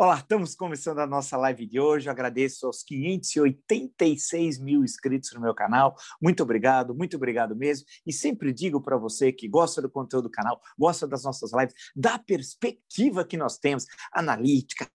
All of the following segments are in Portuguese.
Olá, estamos começando a nossa live de hoje. Eu agradeço aos 586 mil inscritos no meu canal. Muito obrigado, muito obrigado mesmo. E sempre digo para você que gosta do conteúdo do canal, gosta das nossas lives, da perspectiva que nós temos, analítica,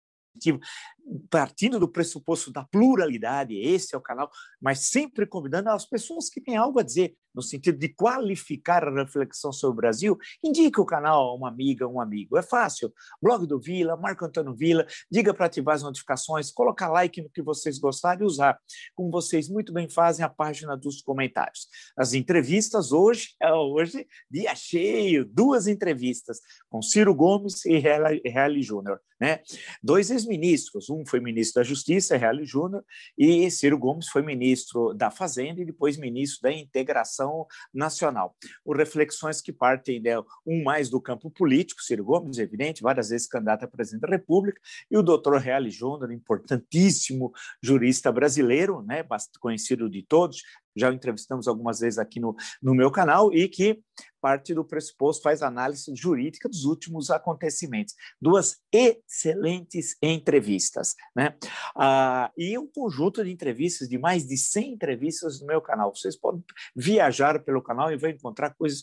partindo do pressuposto da pluralidade, esse é o canal, mas sempre convidando as pessoas que têm algo a dizer, no sentido de qualificar a reflexão sobre o Brasil, indique o canal a uma amiga, um amigo. É fácil. Blog do Vila, Marco Antônio Vila, diga para ativar as notificações, colocar like no que vocês gostarem e usar, como vocês muito bem fazem, a página dos comentários. As entrevistas hoje, é hoje, dia cheio, duas entrevistas com Ciro Gomes e Reale Júnior. Né? Dois ex-ministros, um foi ministro da Justiça, Reale Júnior, e Ciro Gomes foi ministro da Fazenda e depois ministro da Integração Nacional. O reflexões que partem, né, um mais do campo político, Ciro Gomes, evidente, várias vezes candidato a presidente da República, e o doutor Reale Júnior, importantíssimo jurista brasileiro, né, conhecido de todos, já o entrevistamos algumas vezes aqui no, no meu canal, e que parte do pressuposto faz análise jurídica dos últimos acontecimentos. Duas excelentes entrevistas. Né? Ah, e um conjunto de entrevistas, de mais de 100 entrevistas no meu canal. Vocês podem viajar pelo canal e vão encontrar coisas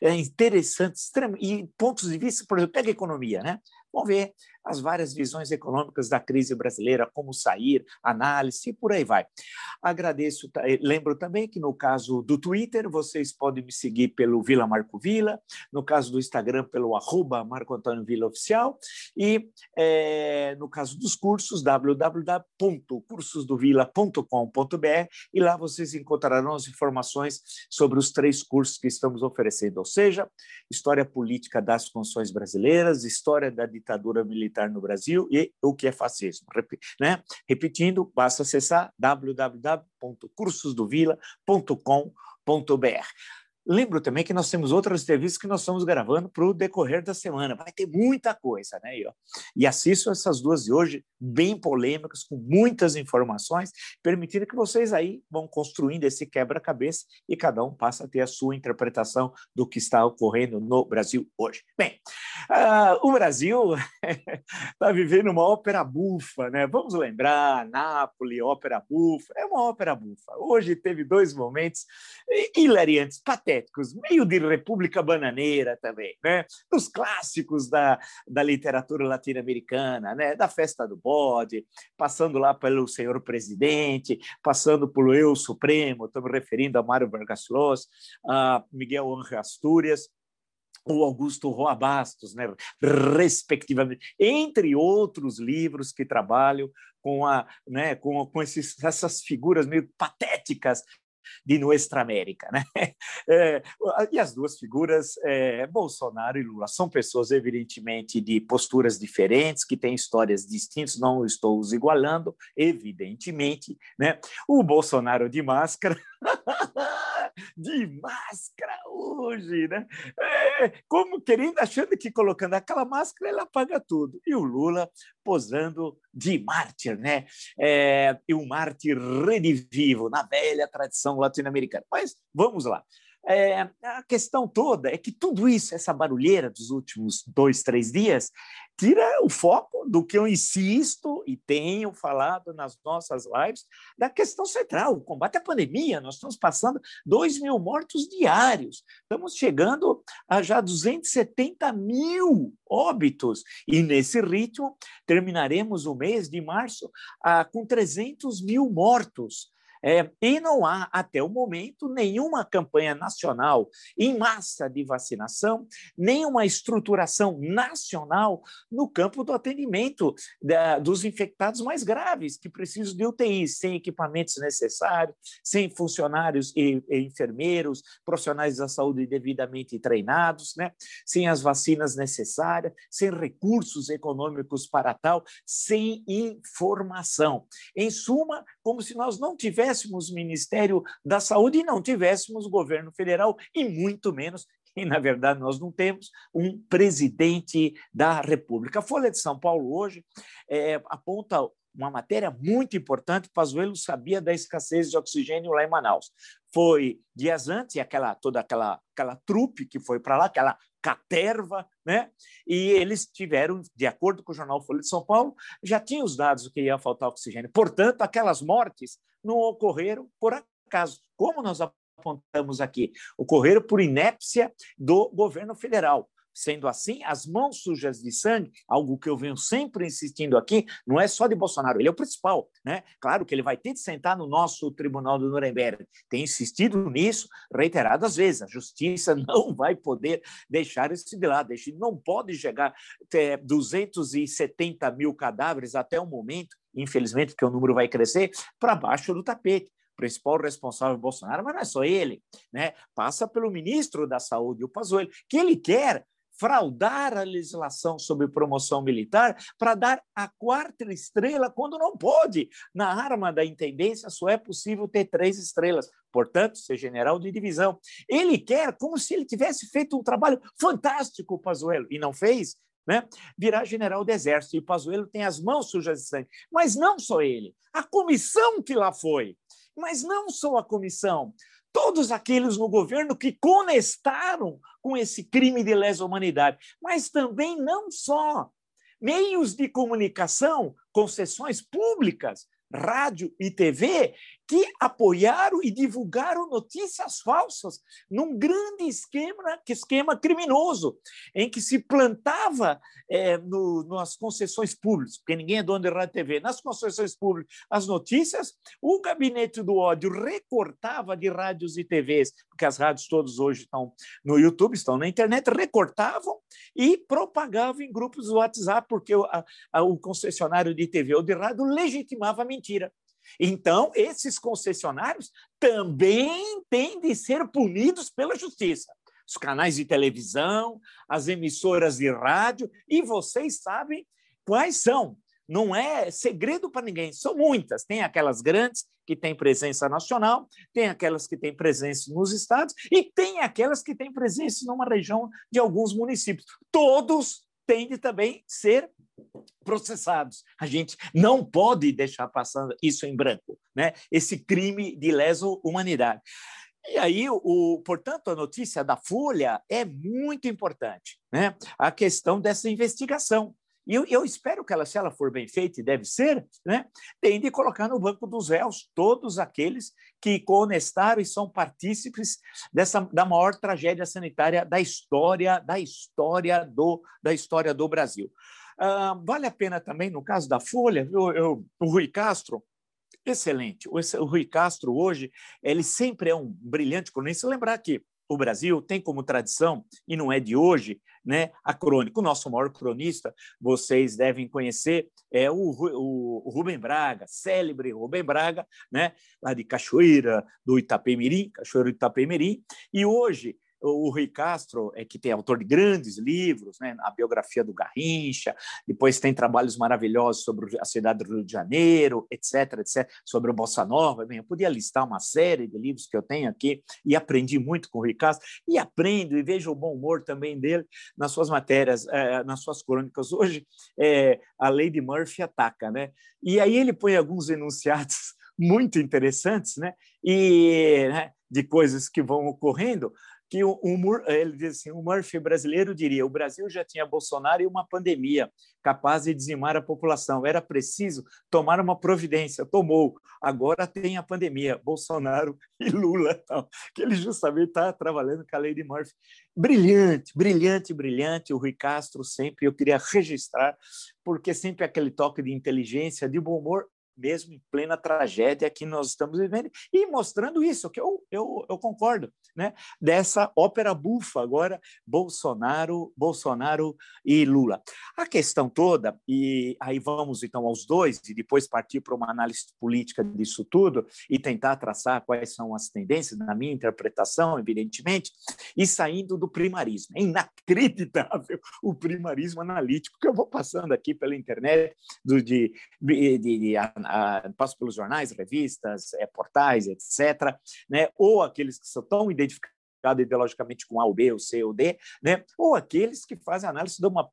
é, interessantes e pontos de vista, por exemplo, pega economia, né? Vamos ver as várias visões econômicas da crise brasileira, como sair, análise e por aí vai. Agradeço, eh, lembro também que no caso do Twitter, vocês podem me seguir pelo Vila Marco Vila, no caso do Instagram, pelo arroba Marco Antônio Vila Oficial, e é, no caso dos cursos, www.cursosdovila.com.br, e lá vocês encontrarão as informações sobre os três cursos que estamos oferecendo, ou seja, História Política das Funções Brasileiras, História da Ditadura Militar no Brasil e o que é fascismo. Né? Repetindo, basta acessar www.cursosdovila.com.br. Lembro também que nós temos outras entrevistas que nós estamos gravando para o decorrer da semana. Vai ter muita coisa, né? E assisto essas duas de hoje, bem polêmicas, com muitas informações, permitindo que vocês aí vão construindo esse quebra-cabeça e cada um passa a ter a sua interpretação do que está ocorrendo no Brasil hoje. Bem, uh, o Brasil está vivendo uma ópera bufa, né? Vamos lembrar, Nápoles, ópera bufa, é uma ópera bufa. Hoje teve dois momentos hilariantes, patéticos, meio de República Bananeira também, né? Os clássicos da, da literatura latino-americana, né? Da Festa do Bode, passando lá pelo Senhor Presidente, passando pelo Eu Supremo, estamos referindo a Mário Vargas Llosa, a Miguel Ángel Astúrias, o Augusto Roa Bastos, né, respectivamente, entre outros livros que trabalham com, a, né, com, com esses, essas figuras meio patéticas de Nuestra América. Né? É, e as duas figuras, é, Bolsonaro e Lula, são pessoas, evidentemente, de posturas diferentes, que têm histórias distintas, não estou os igualando, evidentemente. Né? O Bolsonaro de máscara. de máscara hoje, né? É, como querendo, achando que colocando aquela máscara ela apaga tudo. E o Lula posando de mártir, né? É, e um mártir redivivo na velha tradição latino-americana. Mas vamos lá. É, a questão toda é que tudo isso, essa barulheira dos últimos dois, três dias, tira o foco do que eu insisto e tenho falado nas nossas lives, da questão central, o combate à pandemia. Nós estamos passando 2 mil mortos diários, estamos chegando a já 270 mil óbitos, e nesse ritmo terminaremos o mês de março ah, com 300 mil mortos. É, e não há, até o momento, nenhuma campanha nacional em massa de vacinação, nem uma estruturação nacional no campo do atendimento da, dos infectados mais graves, que precisam de UTI, sem equipamentos necessários, sem funcionários e, e enfermeiros, profissionais da saúde devidamente treinados, né? sem as vacinas necessárias, sem recursos econômicos para tal, sem informação. Em suma, como se nós não tivéssemos tivéssemos Ministério da Saúde e não tivéssemos governo federal, e muito menos e, na verdade, nós não temos um presidente da República. A Folha de São Paulo hoje é, aponta uma matéria muito importante. Pazuello sabia da escassez de oxigênio lá em Manaus. Foi dias antes, aquela toda aquela aquela trupe que foi para lá, aquela caterva, né? E eles tiveram, de acordo com o jornal Folha de São Paulo, já tinham os dados do que ia faltar oxigênio. Portanto, aquelas mortes não ocorreram por acaso. Como nós apontamos aqui, ocorreram por inépcia do governo federal. Sendo assim, as mãos sujas de sangue, algo que eu venho sempre insistindo aqui, não é só de Bolsonaro, ele é o principal. Né? Claro que ele vai ter de sentar no nosso tribunal do Nuremberg. Tem insistido nisso reiteradas vezes. A justiça não vai poder deixar isso de lado. Não pode chegar até 270 mil cadáveres até o momento, infelizmente, porque o número vai crescer, para baixo do tapete principal responsável Bolsonaro, mas não é só ele, né? Passa pelo ministro da Saúde, o Pazuello, que ele quer fraudar a legislação sobre promoção militar para dar a quarta estrela quando não pode. Na arma da intendência só é possível ter três estrelas, portanto, ser general de divisão. Ele quer como se ele tivesse feito um trabalho fantástico, Pazuello, e não fez. Né? virar general do Exército. E Pazuello tem as mãos sujas de sangue. Mas não só ele, a comissão que lá foi. Mas não só a comissão, todos aqueles no governo que conestaram com esse crime de lesa humanidade, mas também não só. Meios de comunicação, concessões públicas, rádio e TV, que apoiaram e divulgaram notícias falsas num grande esquema, esquema criminoso, em que se plantava é, no, nas concessões públicas, porque ninguém é dono de rádio TV, nas concessões públicas, as notícias, o gabinete do ódio recortava de rádios e TVs, porque as rádios todas hoje estão no YouTube, estão na internet, recortavam e propagavam em grupos do WhatsApp, porque o, a, o concessionário de TV ou de rádio legitimava a mentira. Então, esses concessionários também têm de ser punidos pela justiça. Os canais de televisão, as emissoras de rádio, e vocês sabem quais são. Não é segredo para ninguém, são muitas. Tem aquelas grandes que têm presença nacional, tem aquelas que têm presença nos estados e tem aquelas que têm presença numa região de alguns municípios. Todos têm de também ser processados. A gente não pode deixar passando isso em branco, né? Esse crime de lesa humanidade. E aí, o, portanto, a notícia da Folha é muito importante, né? A questão dessa investigação. E eu, eu, espero que ela, se ela for bem feita, e deve ser, né, tem de colocar no banco dos réus todos aqueles que conestaram e são partícipes dessa, da maior tragédia sanitária da história, da história do, da história do Brasil. Ah, vale a pena também, no caso da Folha, eu, eu, o Rui Castro, excelente. O, o, Rui Castro, hoje, ele sempre é um brilhante cronista. Lembrar que o Brasil tem como tradição, e não é de hoje, né, a crônica. O nosso maior cronista, vocês devem conhecer, é o, o, o Rubem Braga, célebre Rubem Braga, né, lá de Cachoeira do Itapemirim, Cachoeira do Itapemirim, e hoje o Rui Castro, é, que tem autor de grandes livros, né, a biografia do Garrincha, depois tem trabalhos maravilhosos sobre a cidade do Rio de Janeiro, etc, etc, sobre o Bossa Nova. Bem, eu podia listar uma série de livros que eu tenho aqui e aprendi muito com o Rui Castro, e aprendo e vejo o bom humor também dele nas suas matérias, é, nas suas crônicas. Hoje, é, a Lady Murphy ataca, né? E aí ele põe alguns enunciados muito interessantes, né? E né, de coisas que vão ocorrendo, que o, ele diz assim, o Murphy brasileiro diria: o Brasil já tinha Bolsonaro e uma pandemia capaz de dizimar a população. Era preciso tomar uma providência. Tomou. Agora tem a pandemia, Bolsonaro e Lula, que ele justamente está trabalhando com a lei de Murphy. Brilhante, brilhante, brilhante. O Rui Castro sempre eu queria registrar, porque sempre aquele toque de inteligência, de bom humor mesmo em plena tragédia que nós estamos vivendo, e mostrando isso, que eu, eu, eu concordo, né? dessa ópera bufa agora, Bolsonaro, Bolsonaro e Lula. A questão toda, e aí vamos então aos dois, e depois partir para uma análise política disso tudo, e tentar traçar quais são as tendências, na minha interpretação, evidentemente, e saindo do primarismo. É inacreditável o primarismo analítico que eu vou passando aqui pela internet, do, de, de, de, de passo pelos jornais, revistas, é, portais, etc., né? ou aqueles que são tão identificados ideologicamente com A, ou B, ou C, ou D, né? ou aqueles que fazem análise de uma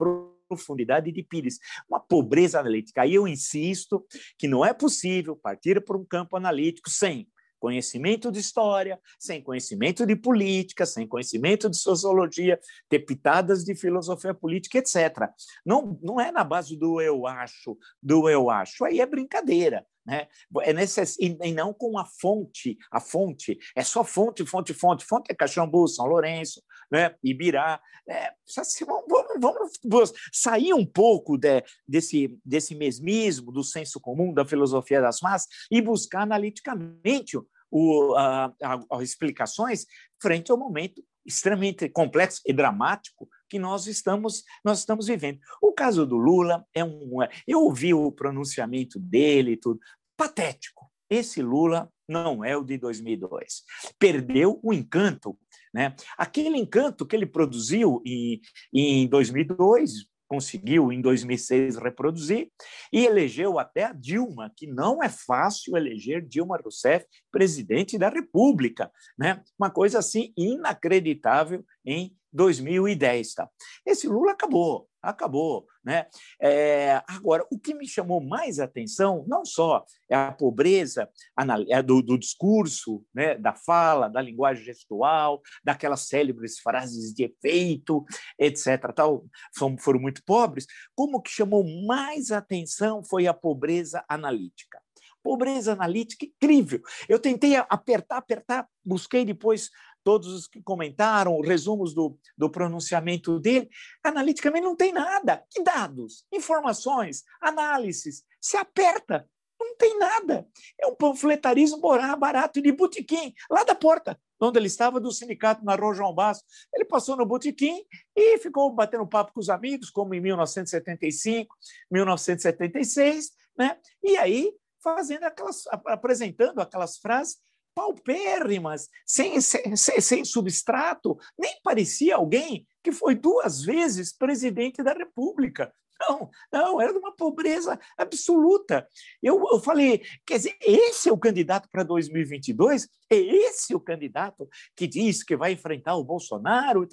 profundidade de Pires, uma pobreza analítica. Aí eu insisto que não é possível partir para um campo analítico sem conhecimento de história, sem conhecimento de política, sem conhecimento de sociologia, ter pitadas de filosofia política, etc. Não, não é na base do eu acho, do eu acho. Aí é brincadeira. Né? É necess... e não com a fonte, a fonte, é só fonte, fonte, fonte, fonte é Caxambu, São Lourenço, né? Ibirá. É, vamos, vamos, vamos, sair um pouco de, desse, desse mesmismo, do senso comum, da filosofia das massas e buscar analiticamente o, a, a, as explicações frente ao momento extremamente complexo e dramático que nós estamos nós estamos vivendo. O caso do Lula é um eu ouvi o pronunciamento dele e tudo, patético. Esse Lula não é o de 2002. Perdeu o encanto, né? Aquele encanto que ele produziu em, em 2002, conseguiu em 2006 reproduzir e elegeu até a Dilma, que não é fácil eleger Dilma Rousseff presidente da República, né? Uma coisa assim inacreditável em 2010, tá? Esse Lula acabou, acabou. Né? É, agora, o que me chamou mais atenção não só é a pobreza é do, do discurso, né? da fala, da linguagem gestual, daquelas célebres frases de efeito, etc. Tal, foram, muito pobres, como que chamou mais atenção foi a pobreza analítica pobreza analítica incrível. Eu tentei apertar, apertar, busquei depois todos os que comentaram, resumos do, do pronunciamento dele, analiticamente não tem nada. Que dados, informações, análises? Se aperta, não tem nada. É um panfletarismo barato de botequim, lá da porta, onde ele estava, do sindicato na Rua João Basso. Ele passou no botequim e ficou batendo papo com os amigos, como em 1975, 1976, né? e aí fazendo aquelas, apresentando aquelas frases paupérrimas, sem, sem, sem substrato, nem parecia alguém que foi duas vezes presidente da República. Não, não, era de uma pobreza absoluta. Eu, eu falei, quer dizer, esse é o candidato para 2022? É esse o candidato que diz que vai enfrentar o Bolsonaro?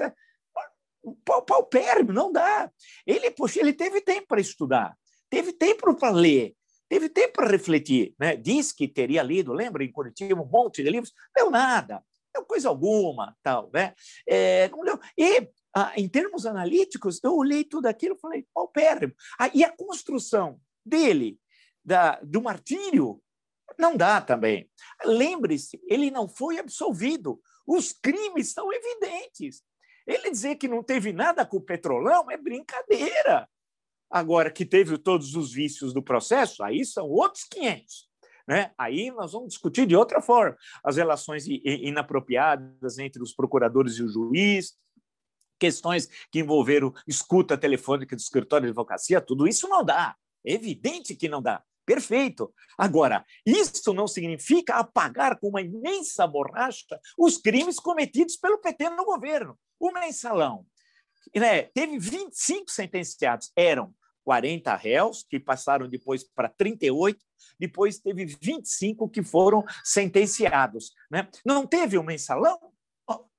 Paupérrimo, não dá. Ele, poxa, ele teve tempo para estudar, teve tempo para ler, teve tempo para refletir. Né? Diz que teria lido, lembra, em Curitiba, um monte de livros, leu nada, não coisa alguma. tal, né? É, não leu. E, ah, em termos analíticos, eu olhei tudo aquilo e falei, paupérrimo. Ah, e a construção dele, da, do martírio, não dá também. Lembre-se, ele não foi absolvido. Os crimes são evidentes. Ele dizer que não teve nada com o petrolão é brincadeira. Agora, que teve todos os vícios do processo, aí são outros 500. Né? Aí nós vamos discutir de outra forma as relações inapropriadas entre os procuradores e o juiz, questões que envolveram escuta telefônica do escritório de advocacia, tudo isso não dá. É evidente que não dá. Perfeito. Agora, isso não significa apagar com uma imensa borracha os crimes cometidos pelo PT no governo. O mensalão né, teve 25 sentenciados, eram 40 réus, que passaram depois para 38, depois teve 25 que foram sentenciados. Né? Não teve um mensalão?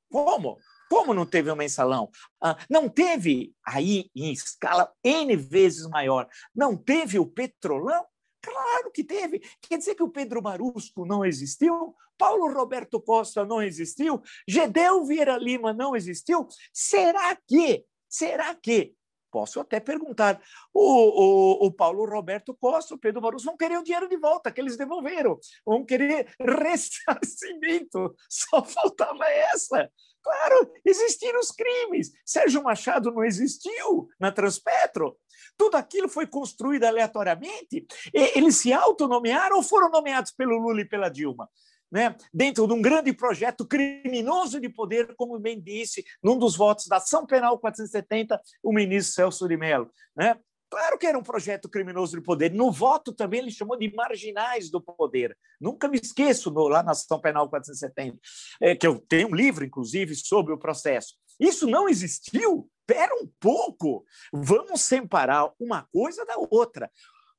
Como? Como não teve um mensalão? Ah, não teve, aí em escala N vezes maior, não teve o petrolão? Claro que teve. Quer dizer que o Pedro Marusco não existiu? Paulo Roberto Costa não existiu? Gedeu Vieira Lima não existiu? Será que, será que Posso até perguntar. O, o, o, Paulo Roberto Costa, o Pedro Barroso vão querer o dinheiro de volta que eles devolveram, vão querer ressarcimento. Só faltava essa. Claro, existiram os crimes. Sérgio Machado não existiu na Transpetro. Tudo aquilo foi construído aleatoriamente. Eles se autonomearam ou foram nomeados pelo Lula e pela Dilma? Né, dentro de um grande projeto criminoso de poder, como bem disse, num dos votos da ação penal 470, o ministro Celso de Mello. Né? Claro que era um projeto criminoso de poder. No voto também ele chamou de marginais do poder. Nunca me esqueço no, lá na ação penal 470, é, que eu tenho um livro, inclusive, sobre o processo. Isso não existiu? Espera um pouco. Vamos separar uma coisa da outra.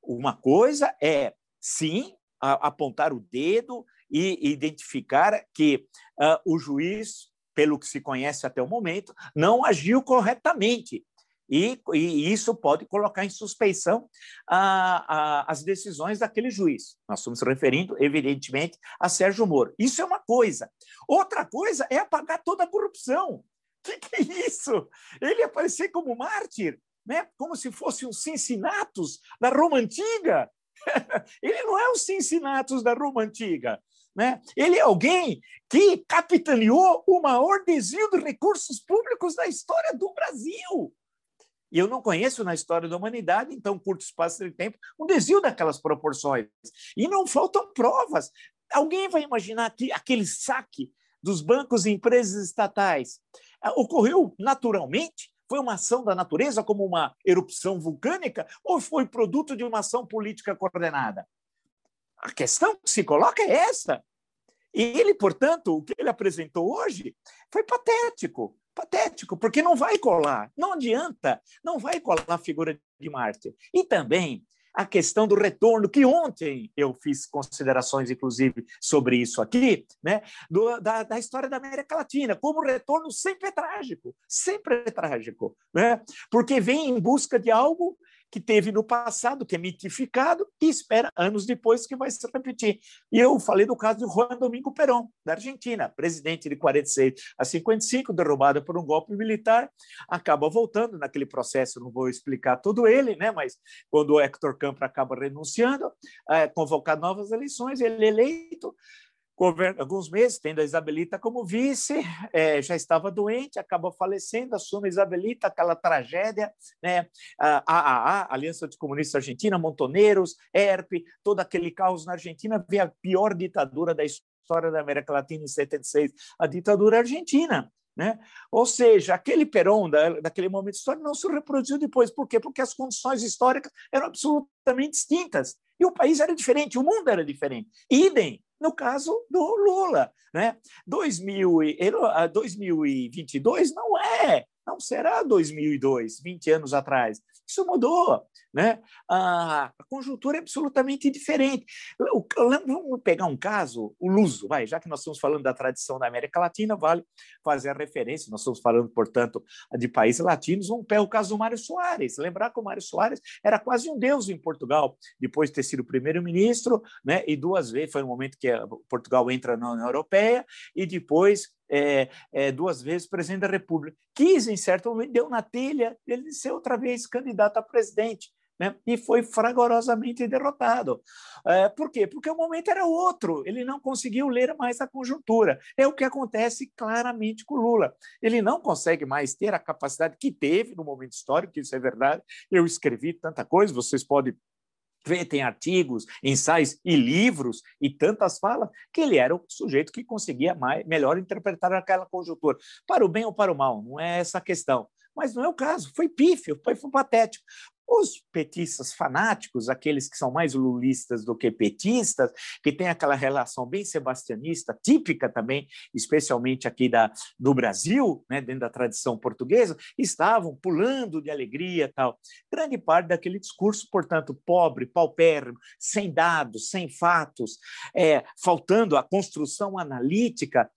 Uma coisa é, sim, apontar o dedo e identificar que uh, o juiz, pelo que se conhece até o momento, não agiu corretamente. E, e, isso pode colocar em suspeição a, a, as decisões daquele juiz. Nós estamos referindo, evidentemente, a Sérgio Moro. Isso é uma coisa. Outra coisa é apagar toda a corrupção. O que, que, é isso? Ele aparecer como mártir, né? como se fosse um Cincinnatus da Roma Antiga. Ele não é o Cincinnatus da Roma Antiga. Né? Ele é alguém que capitaneou o maior desvio de recursos públicos da história do Brasil. E eu não conheço na história da humanidade, em tão curto espaço de tempo, um desvio daquelas proporções. E não faltam provas. Alguém vai imaginar que aquele saque dos bancos e empresas estatais ah, ocorreu naturalmente? Foi uma ação da natureza, como uma erupção vulcânica, ou foi produto de uma ação política coordenada? A questão que se coloca é essa. E ele, portanto, o que ele apresentou hoje foi patético patético, porque não vai colar, não adianta, não vai colar a figura de mártir. E também a questão do retorno, que ontem eu fiz considerações, inclusive, sobre isso aqui, né? Do, da, da história da América Latina, como o retorno sempre é trágico, sempre é trágico, né? porque vem em busca de algo que teve no passado, que é mitificado, e espera anos depois que vai se repetir. E eu falei do caso de Juan Domingo Perón, da Argentina, presidente de 46 a 55, derrubado por um golpe militar, acaba voltando naquele processo, não vou explicar todo ele, né? mas quando o Héctor Campos acaba renunciando, é, convocar novas eleições, ele é eleito, alguns meses, tendo a Isabelita como vice, é, já estava doente, acaba falecendo, assume a Isabelita, aquela tragédia, né? a AAA, Aliança dos Comunistas Argentina, Montoneiros, ERP, todo aquele caos na Argentina, vê a pior ditadura da história da América Latina em 76, a ditadura argentina. Né? Ou seja, aquele Perón da, daquele momento histórico não se reproduziu depois. Por quê? Porque as condições históricas eram absolutamente distintas. E o país era diferente, o mundo era diferente. Idem no caso do Lula. Né? 2000, 2022 não é, não será 2002, 20 anos atrás. Isso mudou. Né? A, conjuntura é absolutamente diferente. Vamos pegar um caso, o luso, vai, já que nós estamos falando da tradição da América Latina, vale fazer a referência, nós estamos falando, portanto, de países latinos, vamos pegar o caso do Mário Soares. Lembrar que o Mário Soares era quase um deus em Portugal, depois de ter sido primeiro-ministro, né? e duas vezes, foi no momento que Portugal entra na União Europeia, e depois é, é, duas vezes presidente da República. Quis, em certo momento, deu na telha ele ser outra vez candidato a presidente. Né? e foi fragorosamente derrotado. É, por quê? Porque o momento era outro, ele não conseguiu ler mais a conjuntura. É o que acontece claramente com Lula. Ele não consegue mais ter a capacidade que teve no momento histórico, isso é verdade. Eu escrevi tanta coisa, vocês podem tem artigos, ensaios e livros e tantas falas, que ele era o sujeito que conseguia mais, melhor interpretar aquela conjuntura, para o bem ou para o mal, não é essa a questão. Mas não é o caso, foi pífio, foi, foi patético. Os petistas fanáticos, aqueles que são mais lulistas do que petistas, que têm aquela relação bem sebastianista, típica também, especialmente aqui da, do Brasil, né, dentro da tradição portuguesa, estavam pulando de alegria tal. Grande parte daquele discurso, portanto, pobre, paupérrimo, sem dados, sem fatos, é, faltando a construção analítica,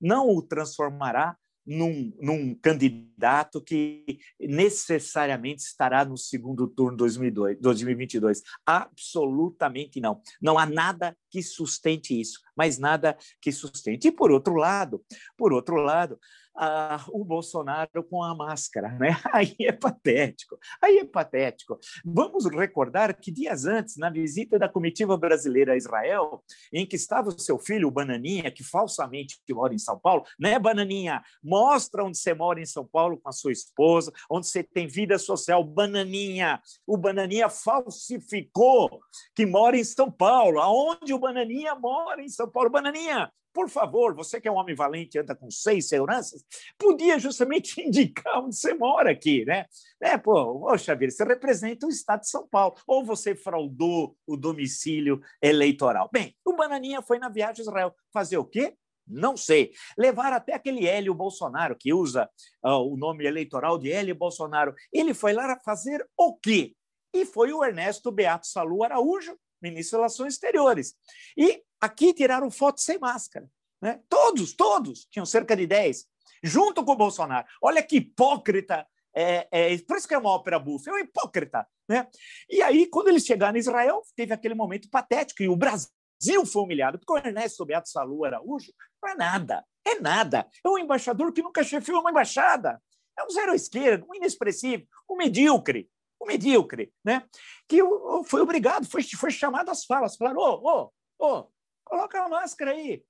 não o transformará num, num, candidato que necessariamente estará no segundo turno 2002, 2022. Absolutamente não. Não há nada que sustente isso, mas nada que sustente. E por outro lado, por outro lado, ah, o Bolsonaro com a máscara, né? Aí é patético, aí é patético. Vamos recordar que dias antes, na visita da comitiva brasileira a Israel, em que estava o seu filho, o Bananinha, que falsamente mora em São Paulo, né, Bananinha? Mostra onde você mora em São Paulo com a sua esposa, onde você tem vida social, Bananinha. O Bananinha falsificou que mora em São Paulo. Aonde o Bananinha mora em São Paulo? Bananinha, por favor, você que é um homem valente, anda com seis seguranças, podia justamente indicar onde você mora aqui, né? É, pô, poxa vida, você representa o Estado de São Paulo, ou você fraudou o domicílio eleitoral. Bem, o Bananinha foi na viagem a Israel fazer o quê? Não sei. Levar até aquele Hélio Bolsonaro, que usa uh, o nome eleitoral de Hélio Bolsonaro. Ele foi lá fazer o quê? E foi o Ernesto Beato Salu Araújo, ministro das Relações Exteriores. E aqui tiraram fotos sem máscara. Né? Todos, todos, tinham cerca de 10, junto com o Bolsonaro. Olha que hipócrita é, é, por isso que é uma ópera bufa, é um hipócrita. Né? E aí, quando eles chegaram em Israel, teve aquele momento patético, e o Brasil foi humilhado, porque o Ernesto Beato Salu Araújo não é nada, é nada. É um embaixador que nunca chefiou uma embaixada. É um zero à esquerda, um inexpressivo, um medíocre, um medíocre, né? Que foi obrigado, foi, foi chamado às falas, falaram, ô, ô, ô, coloca a máscara aí,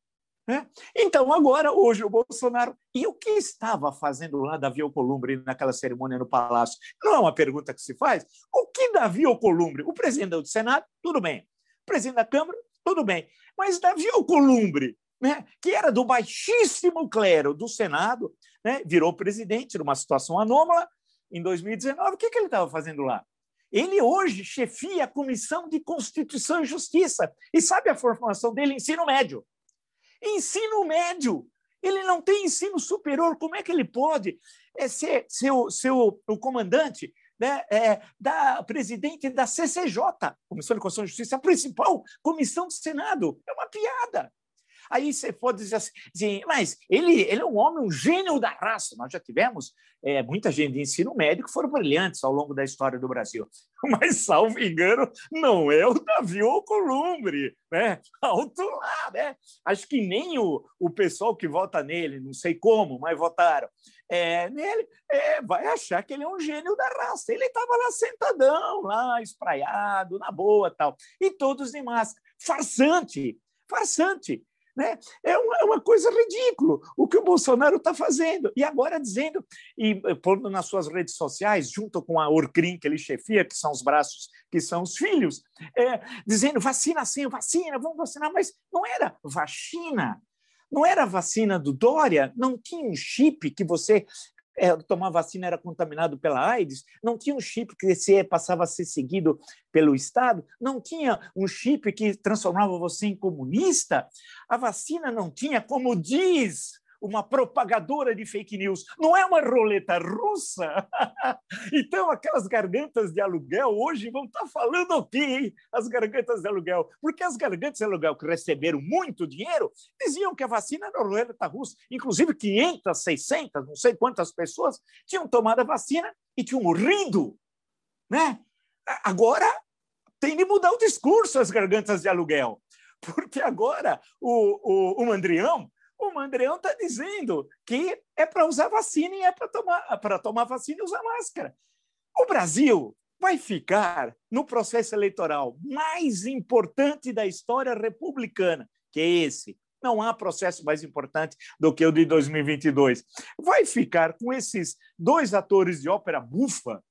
né? Então, agora, hoje, o Bolsonaro. E o que estava fazendo lá Davi Alcolumbre naquela cerimônia no Palácio? Não é uma pergunta que se faz? O que Davi Alcolumbre? O presidente do Senado, tudo bem. O presidente da Câmara, tudo bem. Mas Davi Alcolumbre, né, que era do baixíssimo clero do Senado, né, virou presidente numa situação anômala em 2019. O que, que ele estava fazendo lá? Ele hoje chefia a Comissão de Constituição e Justiça. E sabe a formação dele? Ensino médio. Ensino médio. Ele não tem ensino superior. Como é que ele pode é, ser, ser, o, o, o comandante né, é, da presidente da CCJ, Comissão de Constituição e Justiça, a principal comissão do Senado? É uma piada. Aí você pode dizer assim, mas ele, ele é um homem, um gênio da raça. Nós já tivemos é, muita gente de ensino médio que foram brilhantes ao longo da história do Brasil. Mas, salvo engano, não é o Davi Alcolumbre, né? Alto lá, né? Acho que nem o, o pessoal que vota nele, não sei como, mas votaram, é, nele, é, vai achar que ele é um gênio da raça. Ele estava lá sentadão, lá espraiado, na boa tal. E todos de máscara. Farsante, farsante. Né? É, uma, é uma coisa ridícula o que o Bolsonaro está fazendo. E agora dizendo, e eh, pondo nas suas redes sociais, junto com a Orcrim, que ele chefia, que são os braços, que são os filhos, é, dizendo vacina sim, vacina, vamos vacinar, mas não era vacina. Não era vacina do Dória, não tinha um chip que você é, tomar vacina era contaminado pela AIDS, não tinha um chip que você passava a ser seguido pelo Estado, não tinha um chip que transformava você em comunista, a vacina não tinha, como diz uma propagadora de fake news, não é uma roleta russa. então, aquelas gargantas de aluguel hoje vão estar falando o quê? As gargantas de aluguel. Porque as gargantas de aluguel que receberam muito dinheiro diziam que a vacina era roleta russa. Inclusive, 500, 600, não sei quantas pessoas tinham tomado a vacina e tinham morrido. Né? Agora tem de mudar o discurso as gargantas de aluguel. Porque agora o, o, o Mandrião o Mandreão está dizendo que é para usar vacina e é para tomar, tomar vacina e usar máscara. O Brasil vai ficar no processo eleitoral mais importante da história republicana, que é esse. Não há processo mais importante do que o de 2022. Vai ficar com esses dois atores de ópera bufa,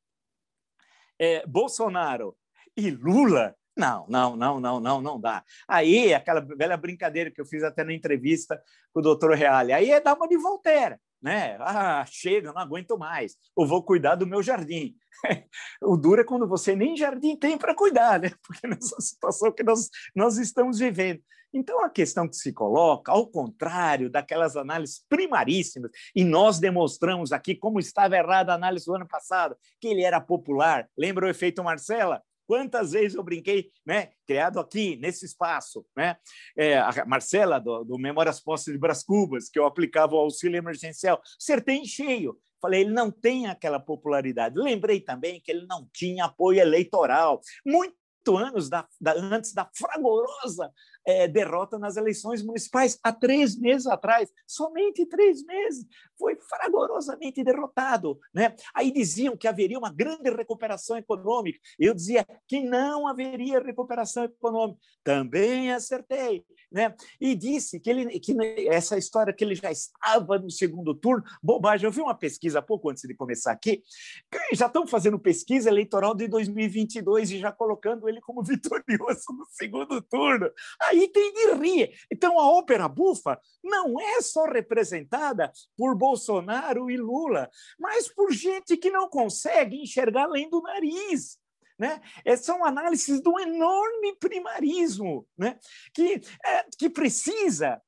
é, Bolsonaro e Lula, não, não, não, não, não, não dá. Aí, aquela velha brincadeira que eu fiz até na entrevista com o doutor Reale, aí é dar uma de Voltaire, né? Ah, chega, não aguento mais, eu vou cuidar do meu jardim. o duro é quando você nem jardim tem para cuidar, né? Porque nessa situação que nós, nós estamos vivendo. Então, a questão que se coloca, ao contrário daquelas análises primaríssimas, e nós demonstramos aqui como estava errada a análise do ano passado, que ele era popular. Lembra o efeito Marcela? Quantas vezes eu brinquei, né? Criado aqui, nesse espaço, né? É, a Marcela, do, do Memórias Postas de Bras Cubas, que eu aplicava o auxílio emergencial, acertei em cheio. Falei, ele não tem aquela popularidade. Lembrei também que ele não tinha apoio eleitoral. Muito anos da, da, antes da fragorosa é, derrota nas eleições municipais, há três meses atrás, somente três meses, foi fragorosamente derrotado. Né? Aí diziam que haveria uma grande recuperação econômica, eu dizia que não haveria recuperação econômica, também acertei. Né? E disse que, ele, que essa história que ele já estava no segundo turno, bobagem. Eu vi uma pesquisa pouco antes de começar aqui, já estão fazendo pesquisa eleitoral de 2022 e já colocando ele como vitorioso no segundo turno. Aí aí tem de rir. Então, a ópera bufa não é só representada por Bolsonaro e Lula, mas por gente que não consegue enxergar além do nariz. Né? É, são análises do enorme primarismo né? que, é, que precisa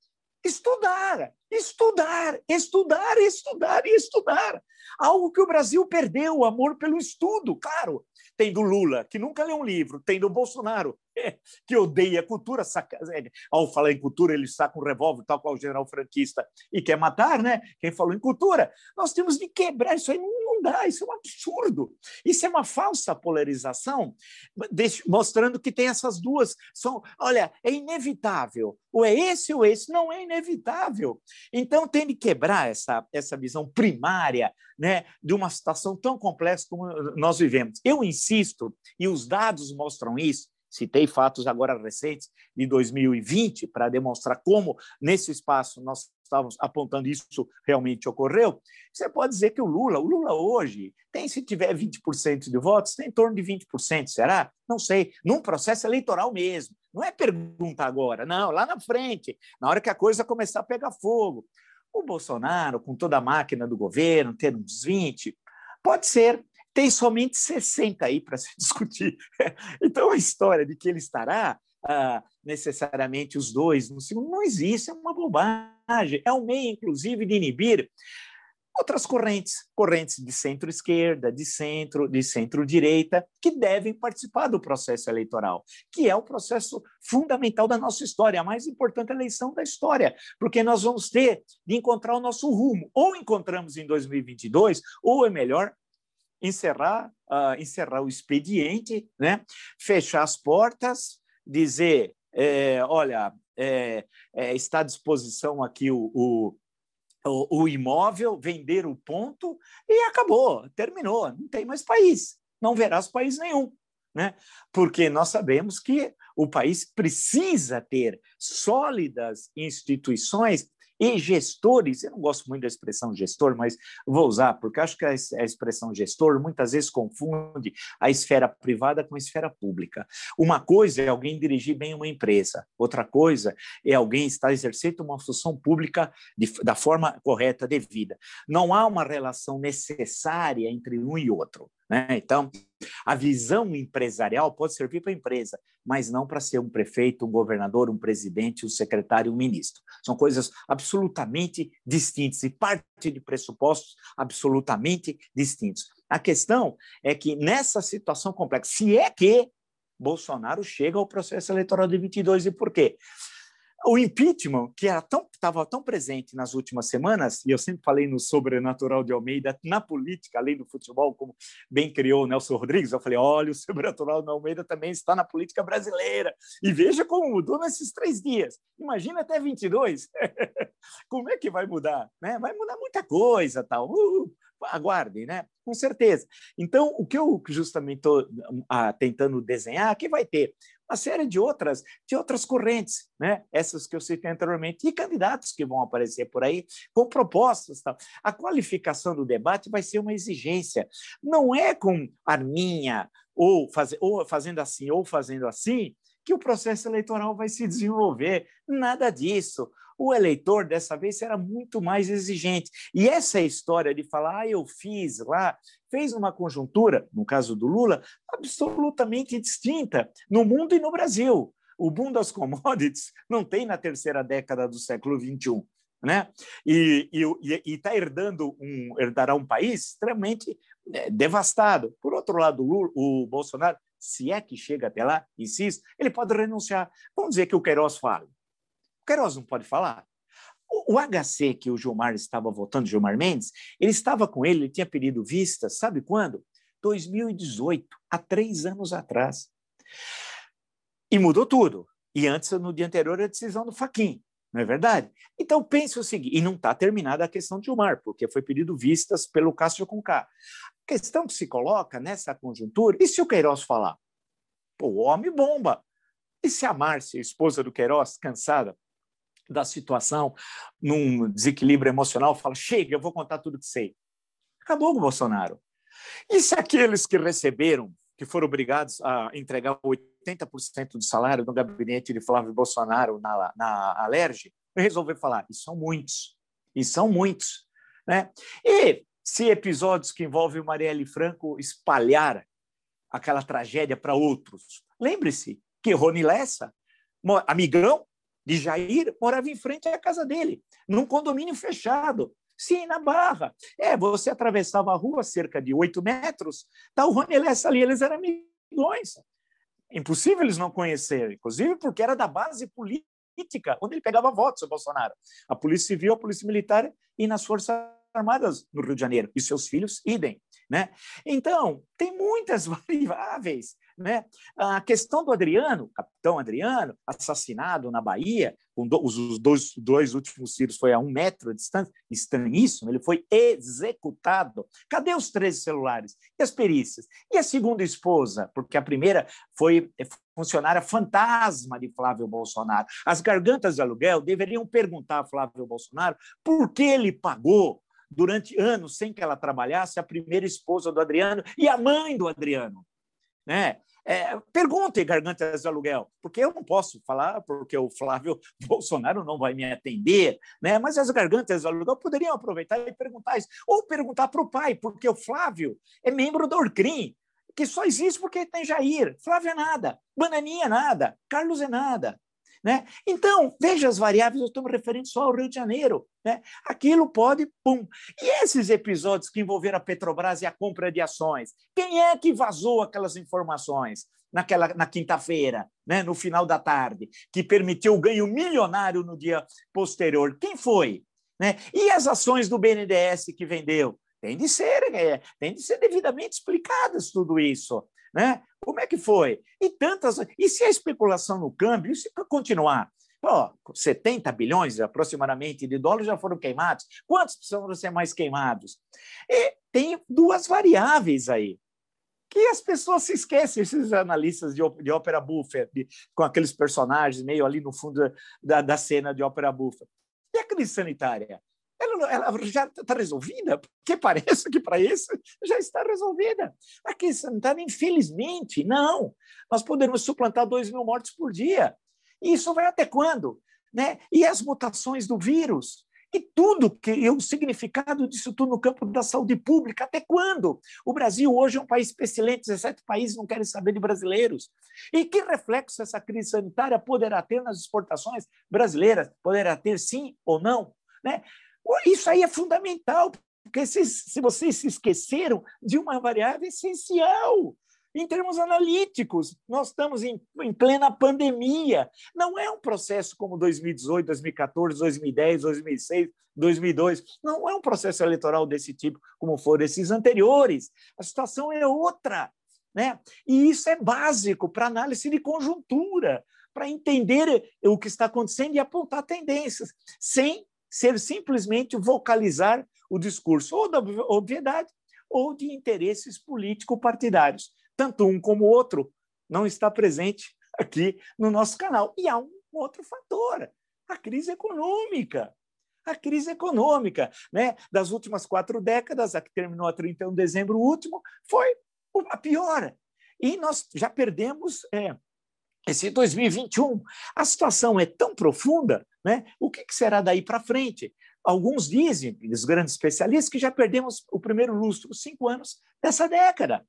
estudar, estudar, estudar, estudar e estudar. Algo que o Brasil perdeu, o amor pelo estudo, claro. Tem do Lula, que nunca leu um livro, tem do Bolsonaro, que odeia cultura, saca... É, ao falar em cultura, ele está com um revólver, tal qual o general franquista, e quer matar, né? Quem falou em cultura, nós temos de quebrar isso aí, não dá, isso é um absurdo. Isso é uma falsa polarização, mostrando que tem essas duas. São, olha, é inevitável. Ou é esse ou esse, não é inevitável. Então tem de quebrar essa, essa visão primária né, de uma situação tão complexa como nós vivemos. Eu insisto, e os dados mostram isso, Citei fatos agora recentes de 2020 para demonstrar como, nesse espaço, nós estávamos apontando isso realmente ocorreu. Você pode dizer que o Lula, o Lula hoje, tem, se tiver 20% de votos, tem em torno de 20%, será? Não sei. Num processo eleitoral mesmo. Não é pergunta agora, não, lá na frente, na hora que a coisa começar a pegar fogo. O Bolsonaro, com toda a máquina do governo, ter uns 20, pode ser tem somente 60 aí para se discutir. Então, a história de que ele estará ah, necessariamente os dois no segundo não existe, é uma bobagem. É um meio, inclusive, de inibir outras correntes, correntes de centro-esquerda, de centro, de centro-direita, que devem participar do processo eleitoral, que é o processo fundamental da nossa história, a mais importante eleição da história, porque nós vamos ter de encontrar o nosso rumo. Ou encontramos em 2022, ou é melhor, encerrar, uh, encerrar o expediente, né? fechar as portas, dizer, é, olha, é, é, está à disposição aqui o, o, o, o imóvel, vender o ponto e acabou, terminou, não tem mais país, não verás país nenhum. Né? Porque nós sabemos que o país precisa ter sólidas instituições e gestores, eu não gosto muito da expressão gestor, mas vou usar, porque acho que a expressão gestor muitas vezes confunde a esfera privada com a esfera pública. Uma coisa é alguém dirigir bem uma empresa, outra coisa é alguém estar exercendo uma função pública de, da forma correta, devida. Não há uma relação necessária entre um e outro. Né? Então, a visão empresarial pode servir para a empresa, mas não para ser um prefeito, um governador, um presidente, um secretário, um ministro. São coisas absolutamente distintas e parte de pressupostos absolutamente distintos. A questão é que nessa situação complexa, se é que Bolsonaro chega ao processo eleitoral de 22 e por quê? O impeachment, que era tão, estava tão presente nas últimas semanas, e eu sempre falei no sobrenatural de Almeida, na política, além do futebol, como bem criou o Nelson Rodrigues, eu falei: olha, o sobrenatural de Almeida também está na política brasileira. E veja como mudou nesses três dias. Imagina até 22. como é que vai mudar? Né? Vai mudar muita coisa, tal. Uh, aguardem, né? Com certeza. Então, o que eu justamente estou ah, tentando desenhar, que vai ter uma série de outras, de outras correntes, né? essas que eu citei anteriormente, e candidatos que vão aparecer por aí com propostas. Tal. A qualificação do debate vai ser uma exigência. Não é com arminha, ou, faz, ou fazendo assim, ou fazendo assim, que o processo eleitoral vai se desenvolver. Nada disso. O eleitor, dessa vez, será muito mais exigente. E essa história de falar, ah, eu fiz lá, fez uma conjuntura, no caso do Lula, absolutamente distinta no mundo e no Brasil. O boom das commodities não tem na terceira década do século XXI. Né? E está herdando um, herdará um país extremamente é, devastado. Por outro lado, o, Lula, o Bolsonaro, se é que chega até lá, insisto, ele pode renunciar. Vamos dizer que o Queiroz fale. Queiroz não pode falar? O, o HC que o Gilmar estava votando, Gilmar Mendes, ele estava com ele, ele tinha pedido vista, sabe quando? 2018, há três anos atrás. E mudou tudo. E antes, no dia anterior, a decisão do Faquin, não é verdade? Então, pense o seguinte, e não está terminada a questão de Gilmar, porque foi pedido vistas pelo Cássio Conká. A questão que se coloca nessa conjuntura, e se o Queiroz falar? Pô, o homem bomba. E se a Márcia, esposa do Queiroz, cansada, da situação, num desequilíbrio emocional, fala: chega, eu vou contar tudo que sei. Acabou com o Bolsonaro. E se aqueles que receberam, que foram obrigados a entregar 80% do salário no gabinete de Flávio Bolsonaro na, na Alerj, resolver falar? E são muitos. E são muitos. Né? E se episódios que envolvem Marielle Franco espalhar aquela tragédia para outros, lembre-se que Rony Lessa, amigão, de Jair morava em frente à casa dele, num condomínio fechado. Sim, na Barra. É, você atravessava a rua cerca de oito metros, tá o Rony Lessa ali, eles eram amigões. impossível eles não conhecerem, inclusive porque era da base política, onde ele pegava votos, o Bolsonaro. A Polícia Civil, a Polícia Militar e nas Forças Armadas no Rio de Janeiro. E seus filhos, idem. Né? Então, tem muitas variáveis né? A questão do Adriano, capitão Adriano, assassinado na Bahia, com do, os dois, dois últimos tiros foi a um metro de distância, estranhíssimo, ele foi executado. Cadê os 13 celulares? E as perícias? E a segunda esposa? Porque a primeira foi funcionária fantasma de Flávio Bolsonaro. As gargantas de aluguel deveriam perguntar a Flávio Bolsonaro por que ele pagou durante anos sem que ela trabalhasse a primeira esposa do Adriano e a mãe do Adriano. Né? É, perguntem gargantas de aluguel, porque eu não posso falar, porque o Flávio Bolsonaro não vai me atender, né? mas as gargantas de aluguel poderiam aproveitar e perguntar isso. Ou perguntar para o pai, porque o Flávio é membro do Orcrim, que só existe porque tem Jair. Flávio é nada, Bananinha é nada, Carlos é nada. Né? Então, veja as variáveis, eu estou me referindo só ao Rio de Janeiro. Né? Aquilo pode, pum. E esses episódios que envolveram a Petrobras e a compra de ações? Quem é que vazou aquelas informações naquela, na quinta-feira, né? no final da tarde, que permitiu o ganho milionário no dia posterior? Quem foi? Né? E as ações do BNDES que vendeu? Tem de ser, é, tem de ser devidamente explicadas tudo isso. Né? Como é que foi? E tantas. E se a especulação no câmbio, se continuar? Pô, 70 bilhões aproximadamente de dólares já foram queimados. Quantos precisam ser mais queimados? E tem duas variáveis aí que as pessoas se esquecem, esses analistas de, de ópera buffa, com aqueles personagens meio ali no fundo da, da cena de ópera buffa. E a crise sanitária? Ela, ela já está resolvida, porque parece que para isso já está resolvida. A questão sanitária, infelizmente, não. Nós podemos suplantar 2 mil mortes por dia. E isso vai até quando? Né? E as mutações do vírus? E tudo que o significado disso tudo no campo da saúde pública, até quando? O Brasil hoje é um país pestilente, 17 países não querem saber de brasileiros. E que reflexo essa crise sanitária poderá ter nas exportações brasileiras? Poderá ter sim ou não? Né? Isso aí é fundamental, porque se, se vocês se esqueceram de uma variável essencial, em termos analíticos, nós estamos em, em, plena pandemia. Não é um processo como 2018, 2014, 2010, 2006, 2002. Não é um processo eleitoral desse tipo, como foram esses anteriores. A situação é outra. Né? E isso é básico para análise de conjuntura, para entender o que está acontecendo e apontar tendências, sem ser simplesmente vocalizar o discurso ou da obviedade ou de interesses político-partidários. Tanto um como o outro não está presente aqui no nosso canal. E há um outro fator, a crise econômica. A crise econômica né? das últimas quatro décadas, a que terminou a 31 de dezembro último, foi a pior. E nós já perdemos é, esse 2021. A situação é tão profunda né? O que, será daí para frente? Alguns dizem, os grandes especialistas, que já perdemos o primeiro lustro, cinco anos dessa década.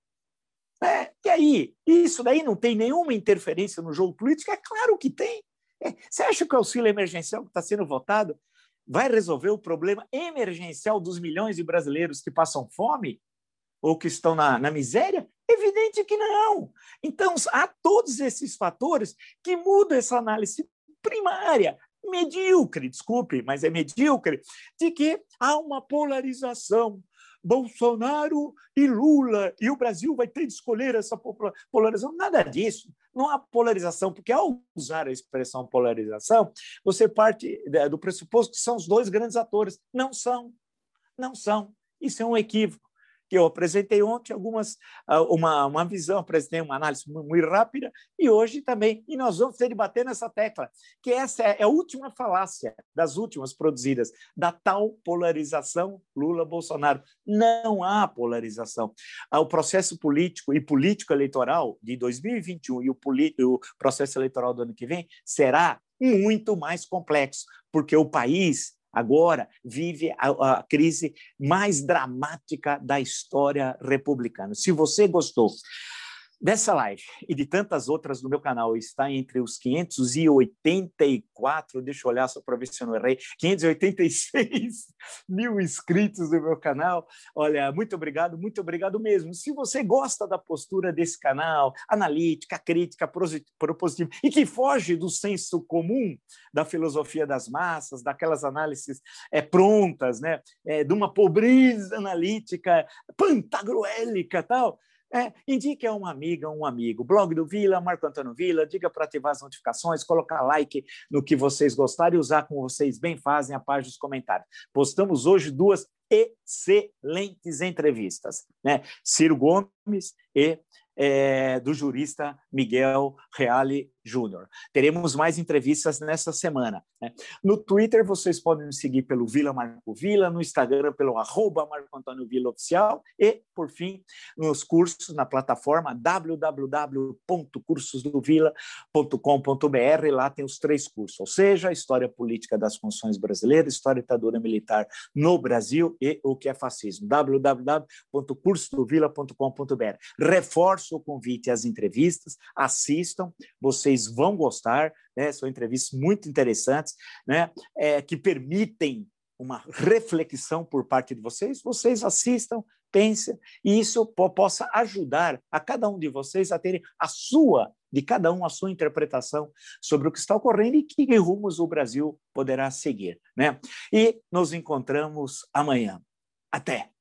É, e aí? Isso daí não tem nenhuma interferência no jogo político? É claro que tem. É, você acha que o auxílio emergencial que está sendo votado vai resolver o problema emergencial dos milhões de brasileiros que passam fome ou que estão na, na miséria? Evidente que não. Então, há todos esses fatores que mudam essa análise primária medíocre, desculpe, mas é medíocre, de que há uma polarização. Bolsonaro e Lula, e o Brasil vai ter de escolher essa polarização. Nada disso. Não há polarização, porque ao usar a expressão polarização, você parte do pressuposto que são os dois grandes atores. Não são. Não são. Isso é um equívoco que eu apresentei ontem algumas ah, uma, uma visão, apresentei uma análise muito rápida e hoje também. E nós vamos ter de bater nessa tecla, que essa é a última falácia das últimas produzidas, da tal polarização Lula-Bolsonaro. Não há polarização. Ah, o processo político e político-eleitoral de 2021 e o, o processo eleitoral do ano que vem será muito mais complexo, porque o país agora vive a, a, crise mais dramática da história republicana. Se você gostou dessa live e de tantas outras no meu canal está entre os 584, deixa eu olhar só para ver se eu não errei, 586 mil inscritos no meu canal. Olha, muito obrigado, muito obrigado mesmo. Se você gosta da postura desse canal, analítica, crítica, propositiva, e que foge do senso comum da filosofia das massas, daquelas análises é, prontas, né, é, de uma pobreza analítica pantagruélica tal, é, indique a uma amiga, um amigo. Blog do Vila, Marco Antônio Vila, diga para ativar as notificações, colocar like no que vocês gostarem e usar como vocês bem fazem a página dos comentários. Postamos hoje duas excelentes entrevistas, né? Ciro Gomes e é, do jurista Miguel Reale Júnior. Teremos mais entrevistas nessa semana. Né? No Twitter, vocês podem me seguir pelo Vila Marco Vila, no Instagram pelo arroba Marco Antônio Vila Oficial e, por fim, nos cursos na plataforma www.cursosdovila.com.br. Lá tem os três cursos, ou seja, História Política das Funções Brasileiras, História Ditadura Militar no Brasil e o que é fascismo. www.cursosdovila.com.br. Reforço o convite às entrevistas, assistam, vocês vocês vão gostar, né? São entrevistas muito interessantes, né? É, que permitem uma reflexão por parte de vocês. Vocês assistam, pensem, e isso possa ajudar a cada um de vocês a terem a sua, de cada um, a sua interpretação sobre o que está ocorrendo e que rumos o Brasil poderá seguir, né? E nos encontramos amanhã. Até!